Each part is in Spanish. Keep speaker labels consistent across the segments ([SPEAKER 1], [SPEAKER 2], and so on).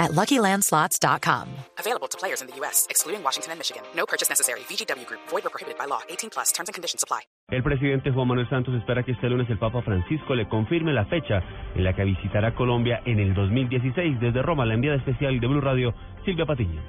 [SPEAKER 1] at LuckyLandSlots.com.
[SPEAKER 2] Available to players in the U.S., excluding Washington and Michigan. No purchase necessary. VGW Group. Void or prohibited by law. 18 plus. Terms and conditions apply.
[SPEAKER 3] El presidente Juan Manuel Santos espera que este lunes el Papa Francisco le confirme la fecha en la que visitará Colombia en el 2016. Desde Roma, la enviada especial de Blue Radio, Silvia Patiño.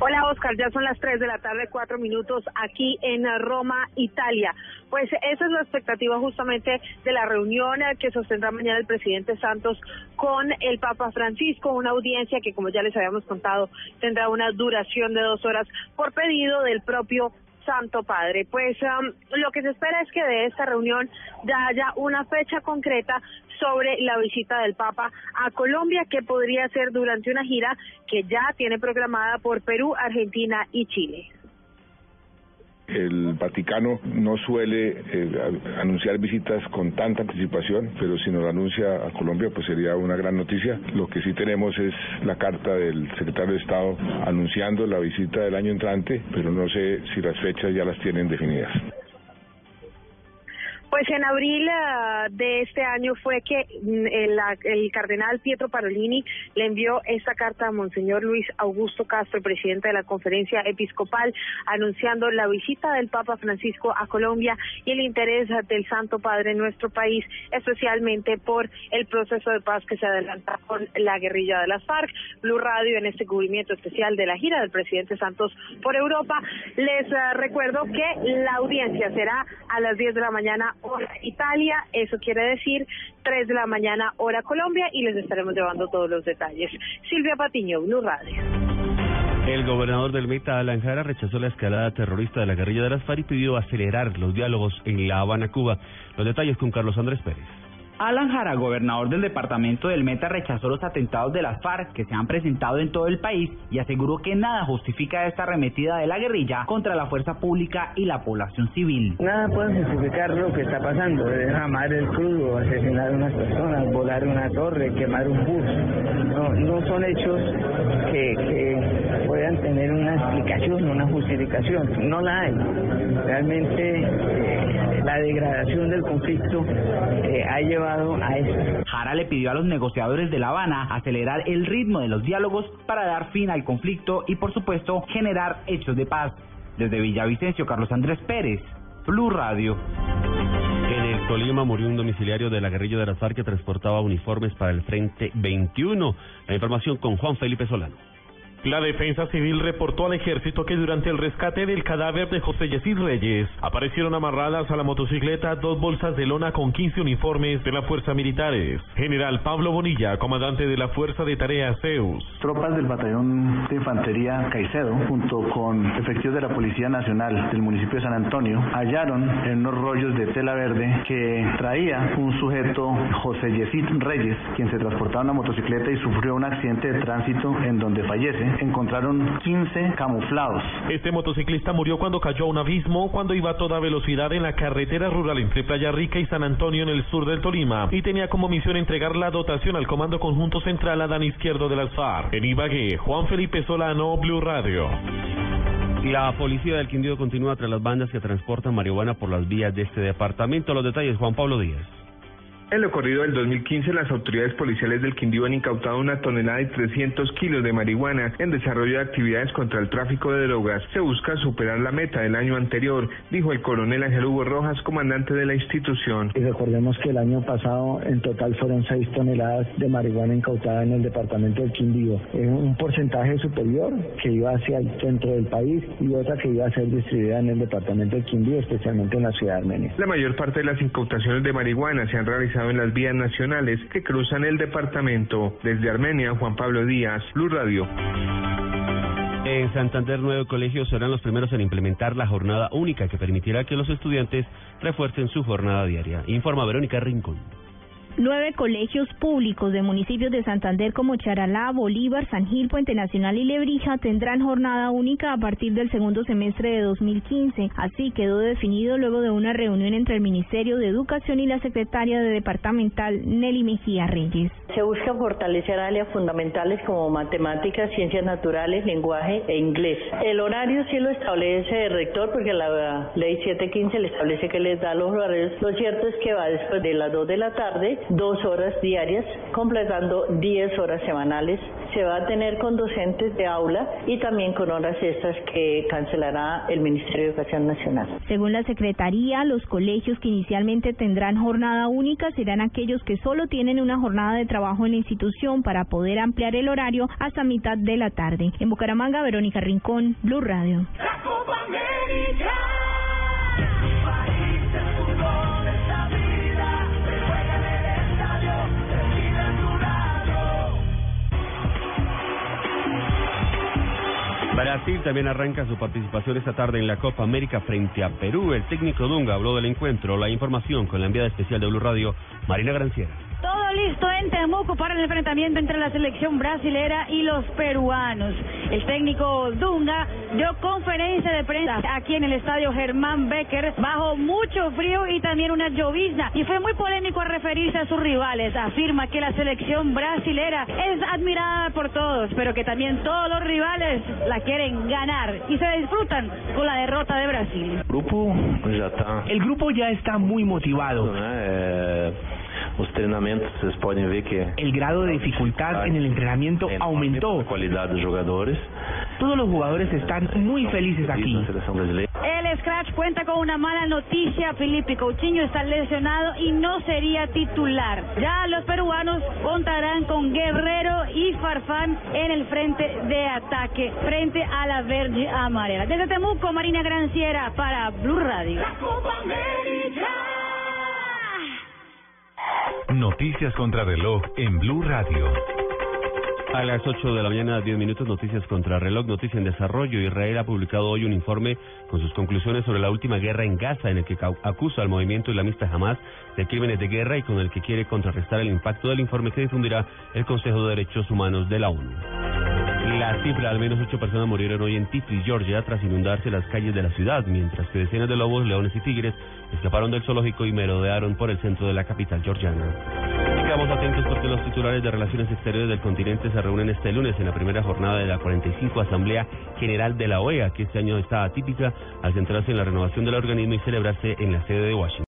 [SPEAKER 4] Hola Oscar, ya son las 3 de la tarde, 4 minutos aquí en Roma, Italia. Pues esa es la expectativa justamente de la reunión que sostendrá mañana el presidente Santos con el Papa Francisco, una audiencia que como ya les habíamos contado tendrá una duración de dos horas por pedido del propio Santo Padre. Pues um, lo que se espera es que de esta reunión ya haya una fecha concreta sobre la visita del Papa a Colombia, que podría ser durante una gira que ya tiene programada por Perú, Argentina y Chile.
[SPEAKER 5] El Vaticano no suele eh, anunciar visitas con tanta anticipación, pero si nos anuncia a Colombia, pues sería una gran noticia. Lo que sí tenemos es la carta del secretario de Estado anunciando la visita del año entrante, pero no sé si las fechas ya las tienen definidas.
[SPEAKER 4] Pues en abril uh, de este año fue que mm, el, el, cardenal Pietro Parolini le envió esta carta a Monseñor Luis Augusto Castro, presidente de la conferencia episcopal, anunciando la visita del Papa Francisco a Colombia y el interés del Santo Padre en nuestro país, especialmente por el proceso de paz que se adelanta con la guerrilla de las FARC. Blue Radio en este cubrimiento especial de la gira del presidente Santos por Europa. Les uh, recuerdo que la audiencia será a las 10 de la mañana hora Italia, eso quiere decir 3 de la mañana hora Colombia y les estaremos llevando todos los detalles. Silvia Patiño, Blue.
[SPEAKER 3] El gobernador del Meta, Alan Jara, rechazó la escalada terrorista de la guerrilla de las FARC y pidió acelerar los diálogos en La Habana, Cuba. Los detalles con Carlos Andrés Pérez.
[SPEAKER 6] Alan Jara, gobernador del departamento del Meta, rechazó los atentados de las FARC que se han presentado en todo el país y aseguró que nada justifica esta arremetida de la guerrilla contra la fuerza pública y la población civil.
[SPEAKER 7] Nada puede justificar lo que está pasando, derramar el crudo, asesinar a unas personas, volar una torre, quemar un bus. No, no son hechos que, que puedan tener una explicación, una justificación. No la hay. Realmente eh, la degradación del conflicto eh, ha llevado a esto.
[SPEAKER 6] Jara le pidió a los negociadores de La Habana acelerar el ritmo de los diálogos para dar fin al conflicto y, por supuesto, generar hechos de paz. Desde Villavicencio, Carlos Andrés Pérez, Blue Radio.
[SPEAKER 3] En el Tolima murió un domiciliario de la guerrilla de las FARC que transportaba uniformes para el Frente 21. La información con Juan Felipe Solano.
[SPEAKER 8] La defensa civil reportó al ejército que durante el rescate del cadáver de José Yesid Reyes aparecieron amarradas a la motocicleta dos bolsas de lona con 15 uniformes de la fuerza militares. General Pablo Bonilla, comandante de la Fuerza de Tareas Zeus.
[SPEAKER 9] Tropas del batallón de infantería Caicedo, junto con efectivos de la Policía Nacional del municipio de San Antonio, hallaron en unos rollos de tela verde que traía un sujeto, José Yesid Reyes, quien se transportaba en una motocicleta y sufrió un accidente de tránsito en donde fallece encontraron 15 camuflados.
[SPEAKER 8] Este motociclista murió cuando cayó a un abismo cuando iba a toda velocidad en la carretera rural entre Playa Rica y San Antonio en el sur del Tolima y tenía como misión entregar la dotación al Comando Conjunto Central Adán Izquierdo de las FARC. En Ibagué, Juan Felipe Solano, Blue Radio.
[SPEAKER 3] La policía del Quindío continúa tras las bandas que transportan marihuana por las vías de este departamento. Los detalles, Juan Pablo Díaz.
[SPEAKER 10] En lo corrido del 2015, las autoridades policiales del Quindío han incautado una tonelada y 300 kilos de marihuana en desarrollo de actividades contra el tráfico de drogas. Se busca superar la meta del año anterior, dijo el coronel Ángel Hugo Rojas, comandante de la institución.
[SPEAKER 11] Y recordemos que el año pasado en total fueron 6 toneladas de marihuana incautada en el departamento del Quindío. Es un porcentaje superior que iba hacia el centro del país y otra que iba a ser distribuida en el departamento del Quindío, especialmente en la ciudad de Armenia.
[SPEAKER 10] La mayor parte de las incautaciones de marihuana se han realizado en las vías nacionales que cruzan el departamento. Desde Armenia, Juan Pablo Díaz, Blue Radio.
[SPEAKER 3] En Santander, nueve colegios serán los primeros en implementar la jornada única que permitirá que los estudiantes refuercen su jornada diaria. Informa Verónica Rincón.
[SPEAKER 12] Nueve colegios públicos de municipios de Santander como Charalá, Bolívar, San Gil, Puente Nacional y Lebrija tendrán jornada única a partir del segundo semestre de 2015. Así quedó definido luego de una reunión entre el Ministerio de Educación y la secretaria de departamental Nelly Mejía Reyes.
[SPEAKER 13] Se busca fortalecer áreas fundamentales como matemáticas, ciencias naturales, lenguaje e inglés. El horario sí lo establece el rector porque la ley 715 le establece que les da los horarios. Lo cierto es que va después de las 2 de la tarde dos horas diarias, completando 10 horas semanales. Se va a tener con docentes de aula y también con horas extras que cancelará el Ministerio de Educación Nacional.
[SPEAKER 12] Según la Secretaría, los colegios que inicialmente tendrán jornada única serán aquellos que solo tienen una jornada de trabajo en la institución para poder ampliar el horario hasta mitad de la tarde. En Bucaramanga, Verónica Rincón, Blue Radio.
[SPEAKER 3] Brasil también arranca su participación esta tarde en la Copa América frente a Perú. El técnico Dunga habló del encuentro. La información con la enviada especial de Blue Radio, Marina Granciera.
[SPEAKER 14] Todo listo en Temuco para el enfrentamiento entre la selección brasilera y los peruanos. El técnico Dunga dio conferencia de prensa aquí en el estadio Germán Becker bajo mucho frío y también una llovizna. Y fue muy polémico a referirse a sus rivales. Afirma que la selección brasilera es admirada por todos, pero que también todos los rivales la quieren ganar y se disfrutan con la derrota de Brasil.
[SPEAKER 15] Grupo ya está.
[SPEAKER 16] El grupo ya está muy motivado.
[SPEAKER 15] Eh, los entrenamientos, ustedes pueden ver que...
[SPEAKER 16] El grado de dificultad en el entrenamiento aumentó.
[SPEAKER 15] La calidad de jugadores.
[SPEAKER 16] Todos los jugadores están muy felices aquí.
[SPEAKER 14] El Scratch cuenta con una mala noticia. Felipe Coutinho está lesionado y no sería titular. Ya los peruanos contarán con Guerrero y Farfán en el frente de ataque frente a la verde amarela. Desde Temuco, Marina Granciera para Blue Radio.
[SPEAKER 17] Noticias contra reloj en Blue Radio.
[SPEAKER 3] A las 8 de la mañana, 10 minutos, noticias contra reloj, noticia en desarrollo. Israel ha publicado hoy un informe con sus conclusiones sobre la última guerra en Gaza, en el que acusa al movimiento islamista Hamas de crímenes de guerra y con el que quiere contrarrestar el impacto del informe que difundirá el Consejo de Derechos Humanos de la ONU. La cifra, al menos ocho personas murieron hoy en Tiflis, Georgia, tras inundarse las calles de la ciudad, mientras que decenas de lobos, leones y tigres escaparon del zoológico y merodearon por el centro de la capital georgiana. Quedamos atentos porque los titulares de Relaciones Exteriores del continente se reúnen este lunes en la primera jornada de la 45 Asamblea General de la OEA, que este año está atípica al centrarse en la renovación del organismo y celebrarse en la sede de Washington.